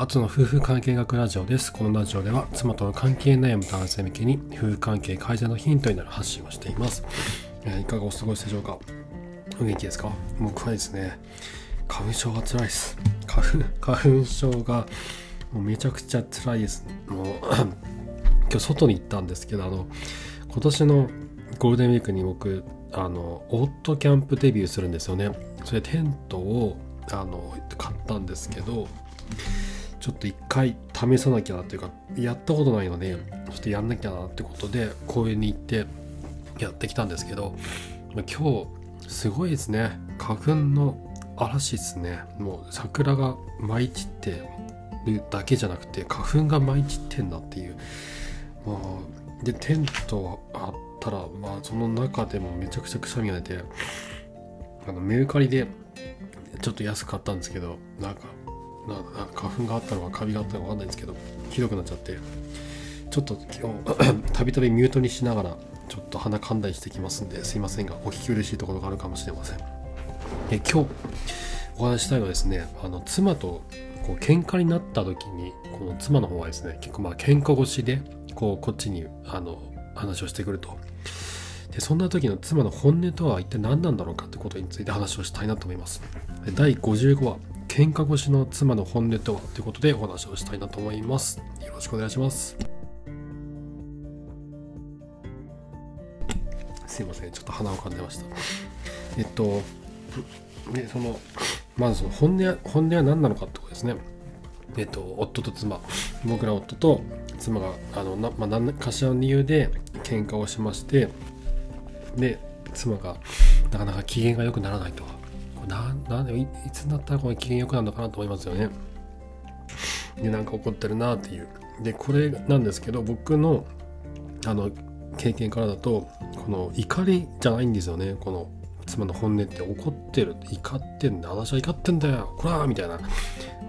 後の夫婦関係学ラジオです。このラジオでは妻との関係悩む男性向けに夫婦関係改善のヒントになる発信をしています。えー、いかがお過ごしでしょうか？お元気ですか？僕はですね、花粉症が辛いです。花粉、花粉症がもうめちゃくちゃ辛いです。もう 今日外に行ったんですけど、あの、今年のゴールデンウィークに僕、あの、オートキャンプデビューするんですよね。それテントをあの買ったんですけどちょっと一回試さなきゃなっていうかやったことないのでちょっとやんなきゃなってことで公園に行ってやってきたんですけど今日すごいですね。花粉の嵐ですね。もう桜が舞い散ってるだけじゃなくて花粉が舞い散ってんなっていう。もうでテントあったらまあその中でもめちゃくちゃくしゃみが出てあのメルカリでちょっと安く買ったんですけどなんかな花粉があったのかカビがあったのか分かんないんですけどひどくなっちゃって。ちょっと今日たびたびミュートにしながらちょっと鼻かんだりしてきますんですいませんがお聞き苦しいところがあるかもしれません。え今日お話したいのはですねあの妻とこう喧嘩になった時にこの妻の方はですね結構まあ喧嘩越しでこうこっちにあの話をしてくると。でそんな時の妻の本音とは一体何なんだろうかってことについて話をしたいなと思います。第55話喧嘩越しの妻の本音とは？ということでお話をしたいなと思います。よろしくお願いします。すいません。ちょっと鼻をかんでました。えっとでそのまずその本音本音は何なのかってことですね。えっと夫と妻。僕ら夫と妻があのな、まあ、何かしらの理由で喧嘩をしましてで妻がなかなか機嫌が良くならないと。ななんでいつになったらこの機嫌良くなるのかなと思いますよね。でなんか怒ってるなっていう。でこれなんですけど僕のあの経験からだとこの怒りじゃないんですよね。この妻の本音って怒ってる怒ってんだ私は怒ってんだよこらーみたいな。も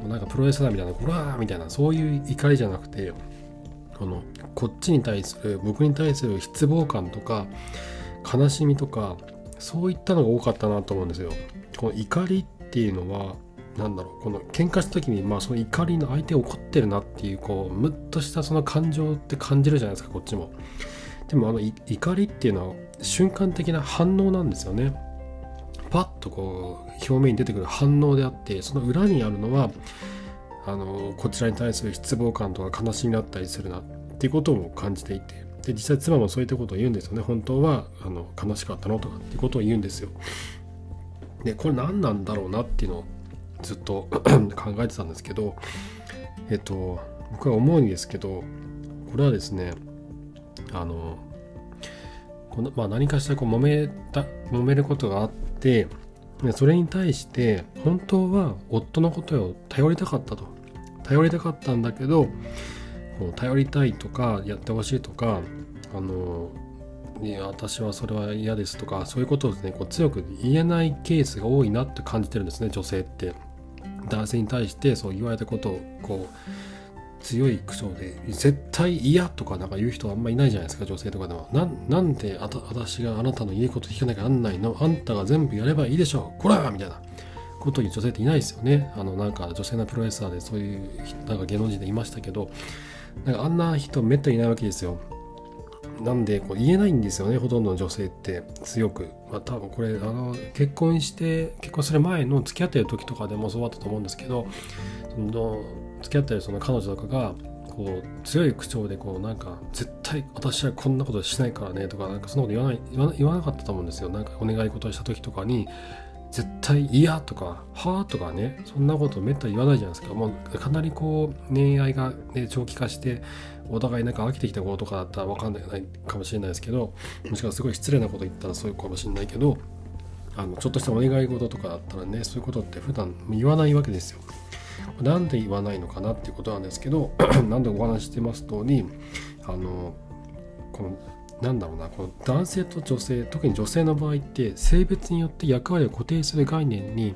うなんかプロレスラーみたいなこらーみたいな。そういう怒りじゃなくてこのこっちに対する僕に対する失望感とか悲しみとかそういったのが多かったなと思うんですよ。この怒りっていうのは何だろうこの喧嘩した時にまあその怒りの相手怒ってるなっていうこうムッとしたその感情って感じるじゃないですかこっちも。でもあの怒りっていうのは瞬間的な反応なんですよね。パッとこう表面に出てくる反応であってその裏にあるのはあのこちらに対する失望感とか悲しみだったりするなっていうことを感じていてで実際妻もそういったことを言うんですよね本当はあの悲しかったのとかっていうことを言うんですよでこれ何なんだろうなっていうのをずっと 考えてたんですけどえっと僕は思うんですけどこれはですねあのこの、まあ、何かしらこう揉めた揉めることがあってそれに対して本当は夫のことを頼りたかったと。頼りたかったんだけどこう頼りたいとかやってほしいとかあのいや私はそれは嫌ですとかそういうことをですねこう強く言えないケースが多いなって感じてるんですね女性って。男性に対してそう言われたことをこう強い口調で絶対嫌とかなんか言う人あんまいないじゃないですか女性とかでも。なんであた私があなたの言うこと聞かなきゃなんないの？あんたが全部やればいいでしょう。こらみたいな。ことに女性っていないですよね。あのなんか女性のプロレスラーでそういうなんか芸能人でいましたけどなんかあんな人めったにいないわけですよ。なんでこう言えないんですよねほとんどの女性って強く。まあ多分これあの結婚して結婚する前の付き合ってる時とかでもそうだったと思うんですけどその付き合ってるその彼女とかがこう強い口調でこうなんか絶対私はこんなことしないからねとかなんかそんなこと言わない言わなかったと思うんですよなんかお願い事をした時とかに絶対嫌とか、はあとかね、そんなことめったに言わないじゃないですか。もうかなりこう、恋愛が、ね、長期化して、お互いなんか飽きてきたこととかだったらわかんないかもしれないですけど、もしくはすごい失礼なこと言ったらそういうかもしれないけど、あのちょっとしたお願い事とかだったらね、そういうことって普段言わないわけですよ。なんで言わないのかなっていうことなんですけど、何度お話してます通り、あの、このなんだろうなこの男性と女性特に女性の場合って性別によって役割を固定する概念に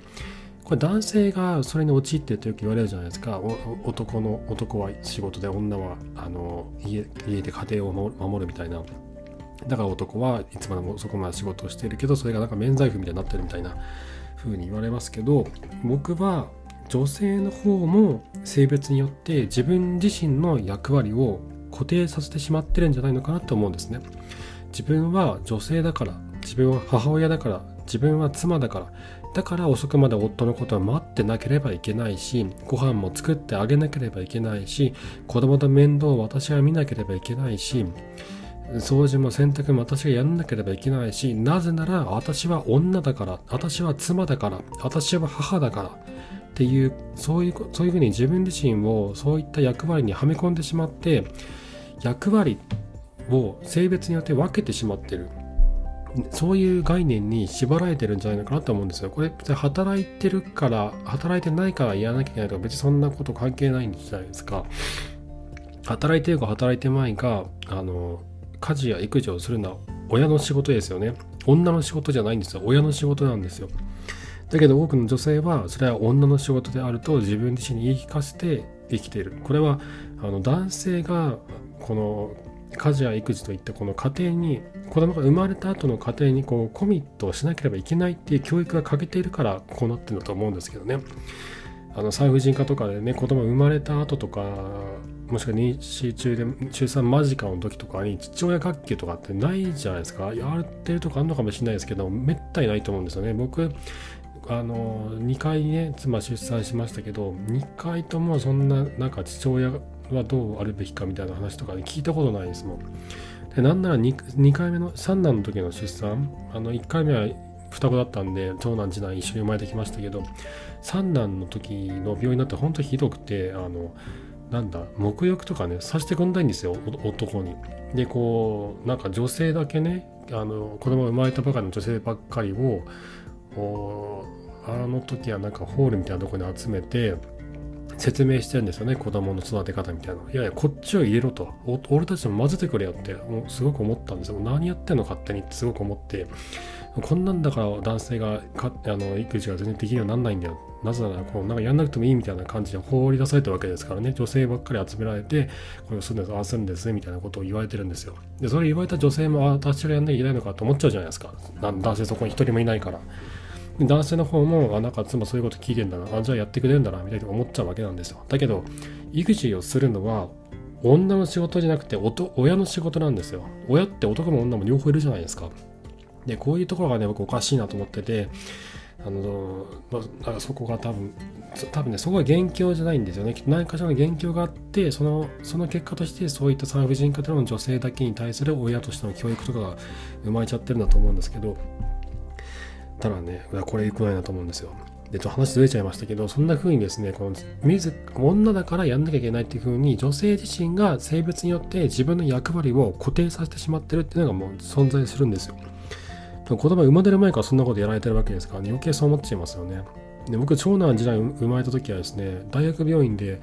これ男性がそれに陥ってるとよく言われるじゃないですか。男の男は仕事で女はあの家家で家庭を守るみたいな。だから男はいつまでもそこまで仕事をしてるけどそれがなんか免罪符みたいになってるみたいな風に言われますけど僕は女性の方も性別によって自分自身の役割を固定させてしまってるんじゃないのかなと思うんですね。自分は女性だから自分は母親だから自分は妻だからだから遅くまで夫のことを待ってなければいけないしご飯も作ってあげなければいけないし子供の面倒を私が見なければいけないし掃除も洗濯も私がやんなければいけないしなぜなら私は女だから私は妻だから私は母だからっていうそういうそういうふうに自分自身をそういった役割にはめ込んでしまって役割を性別によって分けてしまってるそういう概念に縛られてるんじゃないのかなと思うんですよ。これ別に働いてるから、働いてないからやらなきゃいけないとか別にそんなこと関係ないんじゃないですか。働いてるか働いてないか、あの、家事や育児をするのは親の仕事ですよね。女の仕事じゃないんですよ。親の仕事なんですよ。だけど多くの女性はそれは女の仕事であると自分自身に言い聞かせて生きている。これはあの男性がこの家事や育児といったこの家庭に子供が生まれた後の家庭にこうコミットしなければいけないっていう教育が欠けているからこうなってるんだと思うんですけどね。あの産婦人科とかでね子供が生まれた後とかもしくは妊娠中で中3間近の時とかに父親学級とかってないじゃないですか。やってるとかあるのかもしれないですけどめったにないと思うんですよね。僕あの2回ね妻出産しましたけど2回ともそんななんか父親はどうあるべきかみたいな話とかで聞いたことないですもん。でなんなら 2, 2回目の三男の時の出産あの1回目は双子だったんで長男次男一緒に生まれてきましたけど三男の時の病院になって本当ひどくてあのなんだ沐浴とかねさせてくんないんですよ男に。でこうなんか女性だけねあの子供が生まれたばかりの女性ばっかりをあの時はなんかホールみたいなとこに集めて説明してるんですよね子供の育て方みたいないやいやこっちを入れろと。俺たちも混ぜてくれよってもうすごく思ったんですよ。何やってんの勝手にってすごく思って。こんなんだから男性がかあの育児が全然できるようにならないんだよ。なぜならこうなんかやんなくてもいいみたいな感じで放り出されたわけですからね。女性ばっかり集められてこれをするんですああするんですみたいなことを言われてるんですよ。でそれ言われた女性もあ私がやんなきゃいけないのかと思っちゃうじゃないですか。男性そこに一人もいないから。男性の方も、あ、なんか妻そういうこと聞いてんだな、あ、じゃあやってくれるんだな、みたいに思っちゃうわけなんですよ。だけど、育児をするのは、女の仕事じゃなくて親の仕事なんですよ。親って男も女も両方いるじゃないですか。で、こういうところがね、僕おかしいなと思ってて、あの、まあ、そこが多分、多分ね、そこは元凶じゃないんですよね。何かしらの元凶があって、その、その結果として、そういった産婦人科での女性だけに対する親としての教育とかが生まれちゃってるんだと思うんですけど、たらね、これ良くないなと思うんですよ。で、ちょっと話ずれちゃいましたけど、そんな風にですね、この女だからやんなきゃいけないっていう風に、女性自身が性別によって自分の役割を固定させてしまってるっていうのがもう存在するんですよ。子供生まれる前からそんなことやられてるわけですから、ね、余計そう思っちゃいますよね。で僕、長男時代生まれた時はですね、大学病院で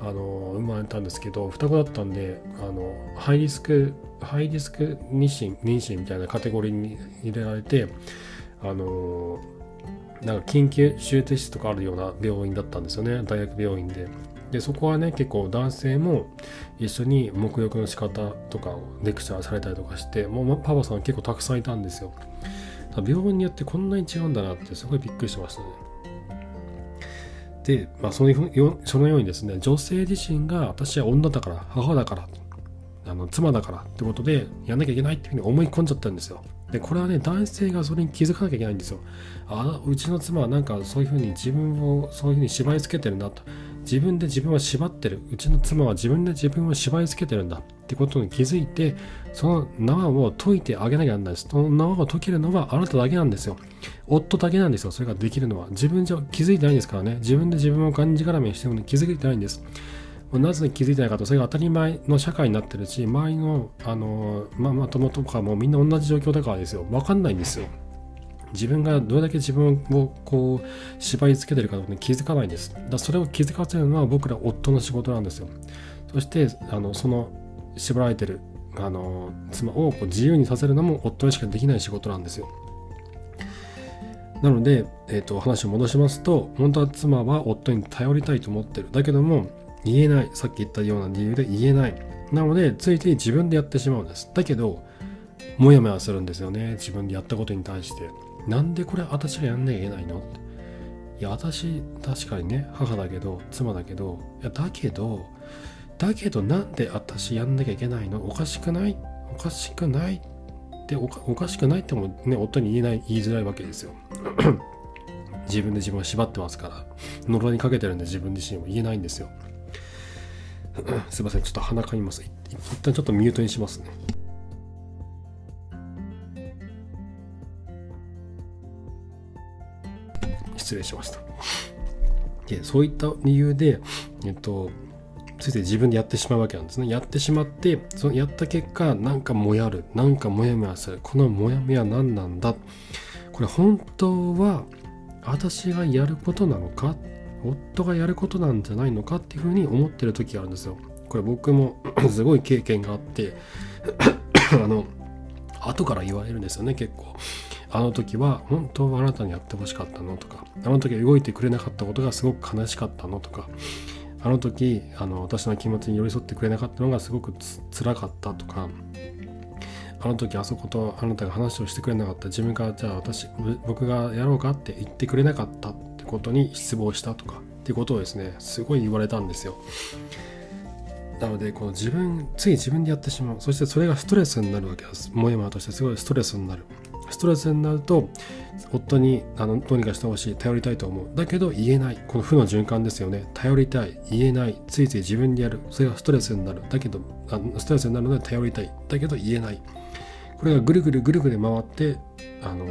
あの生まれたんですけど、双子だったんで、あのハイリスク、ハイリスク妊娠、妊娠みたいなカテゴリーに入れられて、あのなんか緊急手術室とかあるような病院だったんですよね。大学病院で。でそこはね結構男性も一緒に沐浴の仕方とかをレクチャーされたりとかしてもうパパさん結構たくさんいたんですよ。病院によってこんなに違うんだなってすごいびっくりしましたね。で、まあ、そのそのようにですね女性自身が私は女だから母だからあの妻だからってことでやんなきゃいけないっていうふうに思い込んじゃったんですよ。でこれはね男性がそれに気づかなきゃいけないんですよ。あうちの妻はなんかそういうふうに自分をそういうふうに縛り付けてるんだと。自分で自分を縛ってる。うちの妻は自分で自分を縛り付けてるんだ。ってことに気づいてその縄を解いてあげなきゃならないです。その縄を解けるのはあなただけなんですよ。夫だけなんですよ。それができるのは。自分じゃ気づいてないんですからね。自分で自分をがんじがらめにしてるのに気づいてないんです。なぜ気づいてないかと、それが当たり前の社会になってるし、周りの、あの、まあ、まともとかもみんな同じ状況だからですよ。わかんないんですよ。自分がどれだけ自分をこう縛り付けてるかに気づかないんです。だそれを気づかせるのは僕ら夫の仕事なんですよ。そしてあのその縛られてるあの妻をこう自由にさせるのも夫にしかできない仕事なんですよ。なので、えーと話を戻しますと本当は妻は夫に頼りたいと思ってる。だけども言えない。さっき言ったような理由で言えない。なので、ついつい自分でやってしまうんです。だけど、もやもやするんですよね。自分でやったことに対して。なんでこれ私がやんなきゃいけないの？いや私確かにね母だけど妻だけどいやだけどだけどなんで私やんなきゃいけないの？おかしくない？おかしくない？っておかしくないってもね夫に言えない言いづらいわけですよ 自分で自分を縛ってますから呪いにかけてるんで自分自身も言えないんですよ すいませんちょっと鼻かみます。一旦ちょっとミュートにしますね。失礼しました。でそういった理由でえっとついて自分でやってしまうわけなんですね。やってしまってそのやった結果なんかもやる。なんかモヤモヤする。このモヤモヤ何なんだ？これ本当は私がやることなのか？夫がやることなんじゃないのかっていうふうに思ってる時があるんですよ。これ僕も すごい経験があって あの後から言われるんですよね結構。あの時は本当はあなたにやってほしかったの？とかあの時は動いてくれなかったことがすごく悲しかったの？とかあの時あの私の気持ちに寄り添ってくれなかったのがすごくつ辛かったとかあの時あそことあなたが話をしてくれなかった。自分がじゃあ私僕がやろうか？って言ってくれなかった。ことに失望したとかっていうことをですねすごい言われたんですよ。なのでこの自分つい自分でやってしまう。そしてそれがストレスになるわけです。もやもやとしてすごいストレスになる。ストレスになると夫にあのどうにかしてほしい。頼りたいと思う。だけど言えない。この負の循環ですよね。頼りたい。言えない。ついつい自分でやる。それがストレスになる。だけどあのストレスになるので頼りたい。だけど言えない。これがぐるぐるぐるぐる回ってあの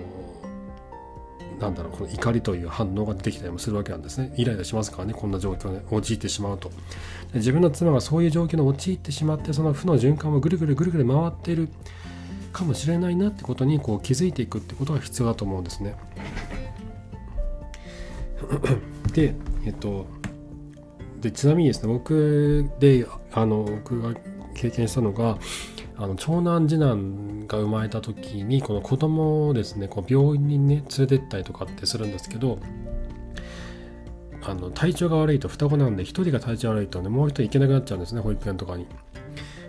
なんだろうこの怒りという反応が出てきたりもするわけなんですね。イライラしますからね。こんな状況に陥ってしまうと。自分の妻がそういう状況に陥ってしまってその負の循環をぐるぐるぐるぐる回っているかもしれないなってことにこう気づいていくってことが必要だと思うんですね。でえっとでちなみにですね僕であの僕が経験したのがあの長男次男が生まれた時にこの子供をですねこう病院にね連れてったりとかってするんですけどあの体調が悪いと双子なんで1人が体調悪いとねもう1人行けなくなっちゃうんですね保育園とかに。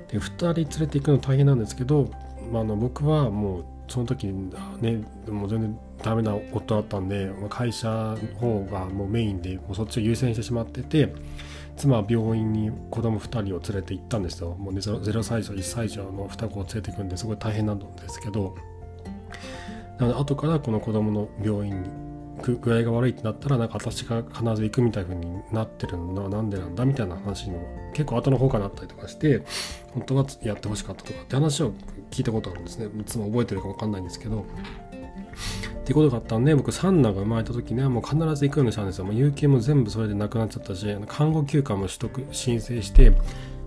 で2人連れて行くの大変なんですけど、まあ、あの僕はもうその時ねもう全然ダメな夫だったんで会社の方がもうメインでもうそっちを優先してしまってて妻は病院に子供2人を連れて行ったんですよ。もう、ね、0歳児1歳児の双子を連れて行くんですごい大変なんですけど。なので後からこの子供の病院に具合が悪いってなったらなんか私が必ず行くみたいな風になってるのはなんでなんだみたいな話も結構後の方からなったりとかして本当はやってほしかったとかって話を聞いたことあるんですね。いつも覚えてるか分かんないんですけど。っていうことがあったんで僕三男が生まれた時にはもう必ず行くようにしたんですよ。もう有給も全部それでなくなっちゃったし看護休暇も取得申請して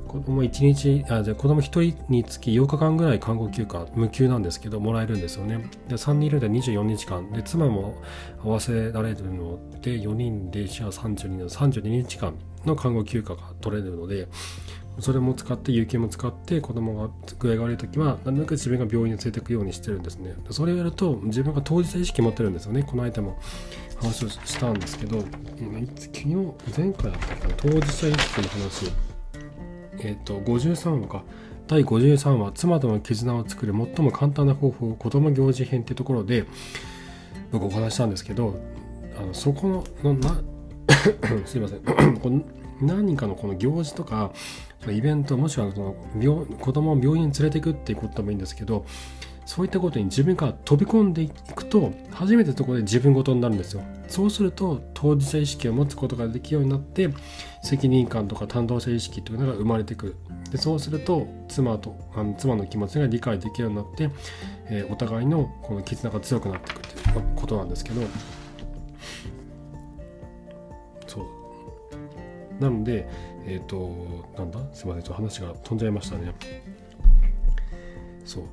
子供1日あじゃ子供1人につき8日間ぐらい看護休暇無給なんですけどもらえるんですよね。で3人いるんで24日間。で妻も合わせられるので4人で1は32の32日間の看護休暇が取れるのでそれも使って有給も使って子供が具合が悪い時はなるべく自分が病院に連れていくようにしてるんですね。それをやると自分が当事者意識持ってるんですよね。この間も話をしたんですけど昨日前回だったかな当事者意識の話。えっ、ー、と53話か。第53話妻との絆を作る最も簡単な方法子供行事編っていうところで僕お話したんですけどあのそこのな すいませ ん。何人かのこの行事とかイベントもしくはその病子供を病院に連れていくっていうこともいいんですけどそういったことに自分から飛び込んでいくと初めてそこで自分ごとになるんですよ。そうすると当事者意識を持つことができるようになって責任感とか担当者意識というのが生まれてくる。でそうすると妻とあの妻の気持ちが理解できるようになって、えー、お互いのこの絆が強くなっていくということなんですけどなのでえっ、ー、となんだ？すいませんちょっと話が飛んじゃいましたね。そう。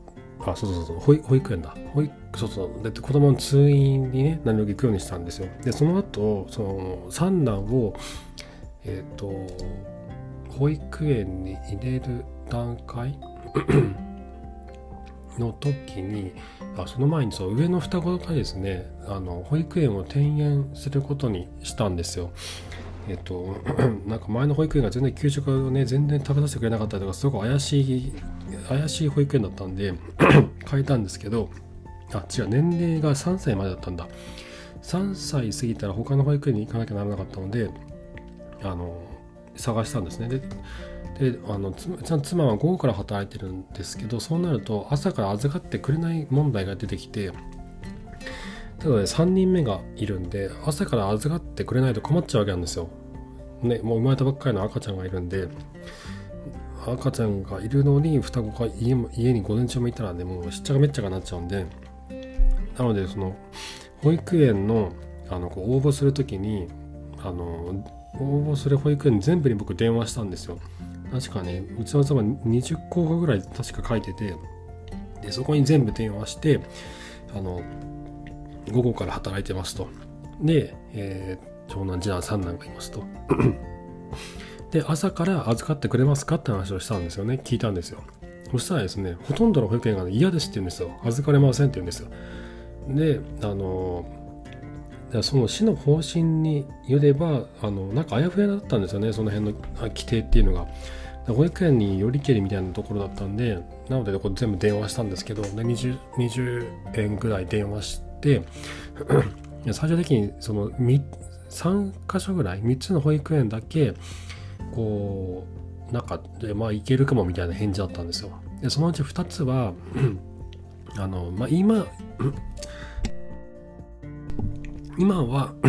あそうそうそう保育園だ。保育そうそう。で子供の通院にね何を行くようにしたんですよ。でその後その三男をえっ、ー、と保育園に入れる段階 の時にあその前にそう上の双子がですねあの保育園を転園することにしたんですよ。えっと、なんか前の保育園が全然給食をね全然食べさせてくれなかったりとかすごく怪しい怪しい保育園だったんで 変えたんですけどあ違う年齢が3歳までだったんだ。3歳過ぎたら他の保育園に行かなきゃならなかったのであの探したんですね。でであの妻は午後から働いてるんですけどそうなると朝から預かってくれない問題が出てきてただね3人目がいるんで朝から預かってくれないと困っちゃうわけなんですよ。ねもう生まれたばっかりの赤ちゃんがいるんで赤ちゃんがいるのに双子が家家に午前中もいたらねもうしっちゃかめっちゃかなっちゃうんでなのでその保育園のあのこう応募する時にあの応募する保育園全部に僕電話したんですよ確かねうちの妻20個ぐらい確か書いててでそこに全部電話してあの午後から働いてますと。で、えー、長男次男三男がいますと。で朝から預かってくれますかって話をしたんですよね。聞いたんですよ。そしたらですねほとんどの保育園が、ね、嫌ですって言うんですよ。預かれませんって言うんですよ。であのその市の方針によればあのなんかあやふやだったんですよね。その辺の規定っていうのが。保育園によりけりみたいなところだったんでなのでこれ全部電話したんですけどで 20, 20円ぐらい電話し最終的にその3箇所ぐらい3つの保育園だけこうなんかまあいけるかもみたいな返事だったんですよでそのうち2つは あのまあ今 今は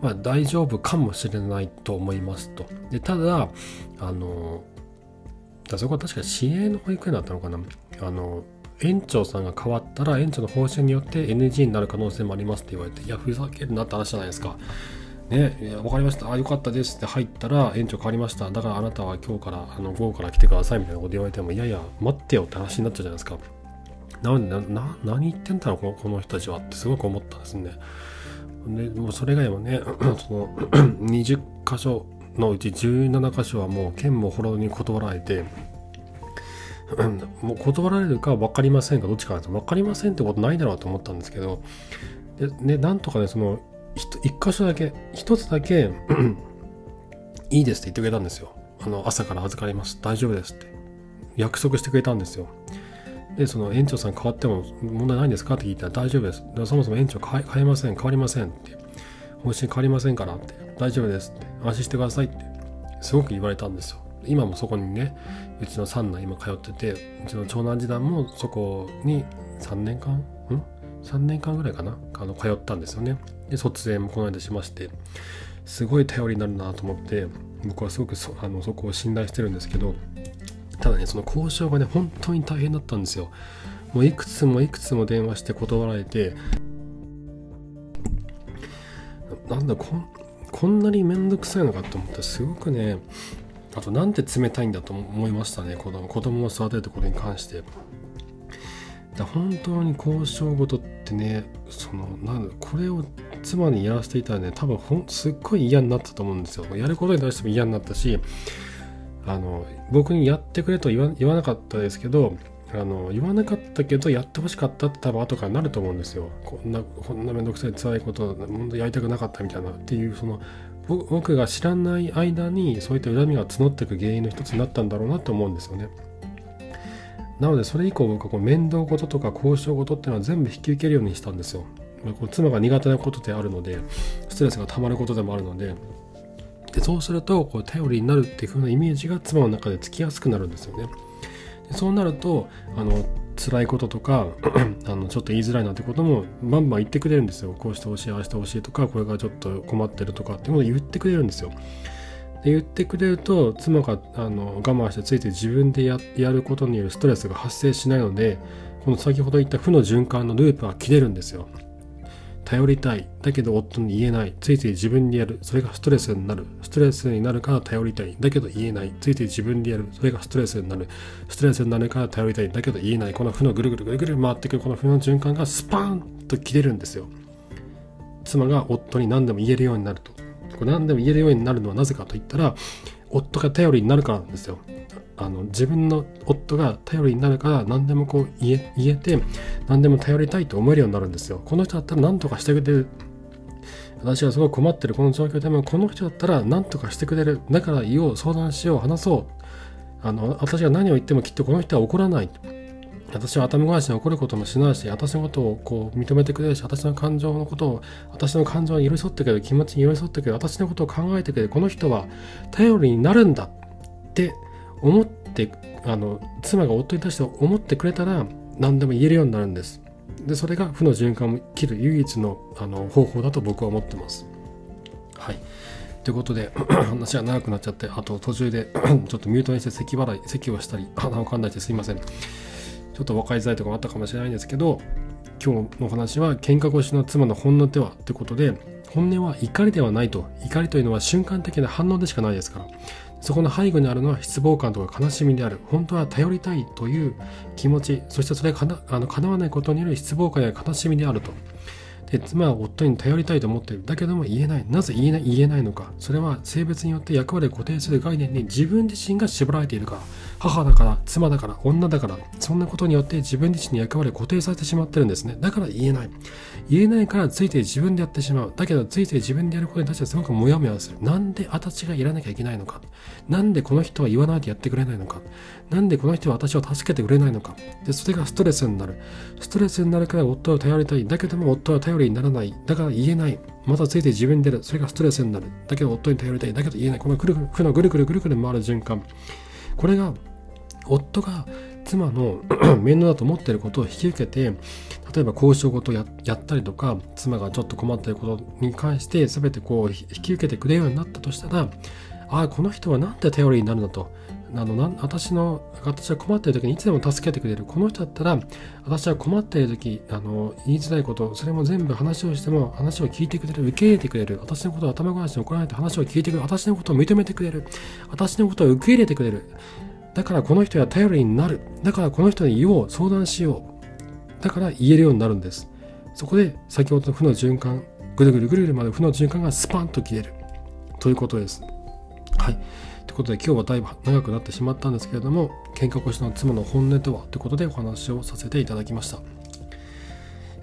まあ、大丈夫かもしれないと思いますと。でただ、あの、だそこは確か市営の保育園だったのかな。あの、園長さんが変わったら園長の方針によって NG になる可能性もありますって言われて、いや、ふざけるなって話じゃないですか。ね、わかりました。あ、よかったですって入ったら園長変わりました。だからあなたは今日から、あの、午後から来てくださいみたいなこと言われても、いやいや、待ってよって話になっちゃうじゃないですか。なんで、な、何言ってんだろう、この人たちはってすごく思ったんですね。でもうそれ以外もね その 20箇所のうち17箇所はもう県もほろに断られて もう断られるか分かりませんかどっちかなと分かりませんってことないだろうと思ったんですけどで、ね、なんとかねその1箇所だけ1つだけ いいですって言ってくれたんですよあの朝から預かります大丈夫ですって約束してくれたんですよで、その園長さん変わっても問題ないんですかって聞いたら大丈夫です。そもそも園長変えません、変わりませんって。方針変わりませんからって。大丈夫ですって。安心してくださいって。すごく言われたんですよ。今もそこにね、うちの三男今通ってて、うちの長男次男もそこに3年間？ん ?3 年間ぐらいかな？あの通ったんですよね。で、卒園もこの間しまして、すごい頼りになるなと思って、僕はすごくそあのそこを信頼してるんですけど、ただね、その交渉がね、本当に大変だったんですよ。もういくつもいくつも電話して断られて、なんだこん、こんなにめんどくさいのかと思って、すごくね、あとなんて冷たいんだと思いましたね、子供子供を育てるとことに関して。だ本当に交渉事ってね、その、なんこれを妻にやらせていたらね、多分ほんすっごい嫌になったと思うんですよ。やることに対しても嫌になったし、あの僕にやってくれと言わ言わなかったですけどあの言わなかったけどやってほしかったって多分後からなると思うんですよ。こんなこんなめんどくさい辛いこと本当やりたくなかったみたいなっていうその僕が知らない間にそういった恨みが募っていく原因の一つになったんだろうなと思うんですよね。なのでそれ以降僕はこう面倒事とか交渉事っていうのは全部引き受けるようにしたんですよ。こう妻が苦手なことであるのでストレスが溜まることでもあるのででそうするとこう頼りになるっていう風なイメージが妻の中でつきやすくなるんですよね。でそうなるとあの辛いこととか あのちょっと言いづらいなってこともバンバン言ってくれるんですよ。こうしてほしいああしてほしいとかこれがちょっと困ってるとかっていうことを言ってくれるんですよ。で言ってくれると妻があの我慢してついて自分でややることによるストレスが発生しないのでこの先ほど言った負の循環のループは切れるんですよ。頼りたい。だけど夫に言えない。ついつい自分でやる。それがストレスになる。ストレスになるから頼りたい。だけど言えない。ついつい自分でやる。それがストレスになる。ストレスになるから頼りたい。だけど言えない。この負のぐるぐるぐるぐる回ってくるこの負の循環がスパーンと切れるんですよ。妻が夫に何でも言えるようになると。これ何でも言えるようになるのはなぜかと言ったら、夫が頼りになるからなんですよ。あの自分の夫が頼りになるから何でもこう言え言えて何でも頼りたいと思えるようになるんですよ。この人だったら何とかしてくれる。私はすごい困ってるこの状況でもこの人だったら何とかしてくれる。だから言おう、相談しよう、話そう。あの私が何を言ってもきっとこの人は怒らない。私は頭ごなしに怒ることもしないし私のことをこう認めてくれるし私の感情のことを私の感情に寄り添ってくれる気持ちに寄り添ってくれる私のことを考えてくれるこの人は頼りになるんだって思ってあの妻が夫に対して思ってくれたら何でも言えるようになるんです。でそれが負の循環を切る唯一のあの方法だと僕は思ってます。はい。ということで 話が長くなっちゃってあと途中で ちょっとミュートにして咳払い咳をしたり鼻をかんだりしてすいません。ちょっと分かりづらいところもあったかもしれないんですけど今日の話は喧嘩腰の妻の本音ではってことで本音は怒りではないと。怒りというのは瞬間的な反応でしかないですから。そこの背後にあるのは失望感とか悲しみである。本当は頼りたいという気持ち。そしてそれがかなあの叶わないことによる失望感や悲しみであると。で妻は夫に頼りたいと思っている。だけども言えない。なぜ言えない言えないのか。それは性別によって役割を固定する概念に自分自身が縛られているか。ら母だから妻だから女だからそんなことによって自分自身の役割を固定されてしまってるんですね。だから言えない。言えないからついて自分でやってしまう。だけどついて自分でやることに対してすごくモヤモヤする。なんで私がいらなきゃいけないのか。なんでこの人は言わないとやってくれないのか。なんでこの人は私を助けてくれないのか。でそれがストレスになる。ストレスになるから夫を頼りたい。だけども夫は頼りにならない。だから言えない。またついて自分でやる。それがストレスになる。だけど夫に頼りたい。だけど言えない。このぐるぐる負のぐるぐるぐるぐる回る循環。これが夫が妻の 面倒だと思っていることを引き受けて例えば交渉事をやったりとか妻がちょっと困っていることに関して全てこう引き受けてくれるようになったとしたらああこの人は何で頼りになるんだと。あのな私の私は困っている時にいつでも助けてくれるこの人だったら私は困っている時あの言いづらいことそれも全部話をしても話を聞いてくれる。受け入れてくれる私のことを頭ごなしに怒らないと話を聞いてくれる。私のことを認めてくれる。私のことを受け入れてくれる。だからこの人は頼りになる。だからこの人に言おう相談しよう。だから言えるようになるんです。そこで先ほどの負の循環ぐるぐるぐるぐるまで負の循環がスパンと消える。ということです。はい。ということで今日はだいぶ長くなってしまったんですけれども喧嘩腰の妻の本音とはということでお話をさせていただきました。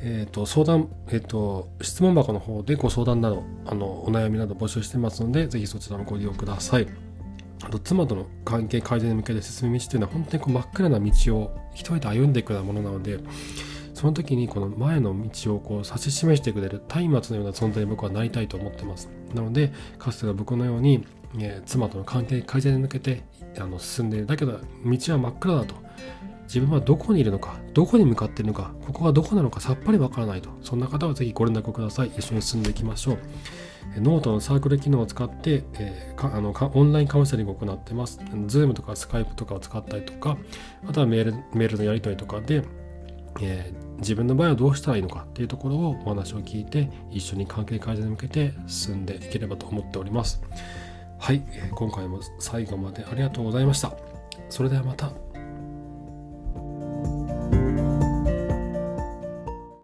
えーと、相談、えーと、質問箱の方でご相談などあのお悩みなど募集してますのでぜひそちらもご利用ください。あと妻との関係改善に向けて進む道というのは本当にこう真っ暗な道を一人で歩んでいくようなものなのでその時にこの前の道をこう指し示してくれる松明のような存在に僕はなりたいと思ってます。なのでかつての僕のように、えー、妻との関係改善に向けてあの進んでいる。だけど道は真っ暗だと。自分はどこにいるのかどこに向かっているのかここがどこなのかさっぱりわからないと。そんな方はぜひご連絡ください。一緒に進んでいきましょう。ノートのサークル機能を使って、えー、あのかオンラインカウンセリングを行ってます。Zoom とか Skype とかを使ったりとか、あとはメールメールのやり取りとかで、えー、自分の場合はどうしたらいいのかっていうところをお話を聞いて、一緒に関係改善に向けて進んでいければと思っております。はい、今回も最後までありがとうございました。それではまた。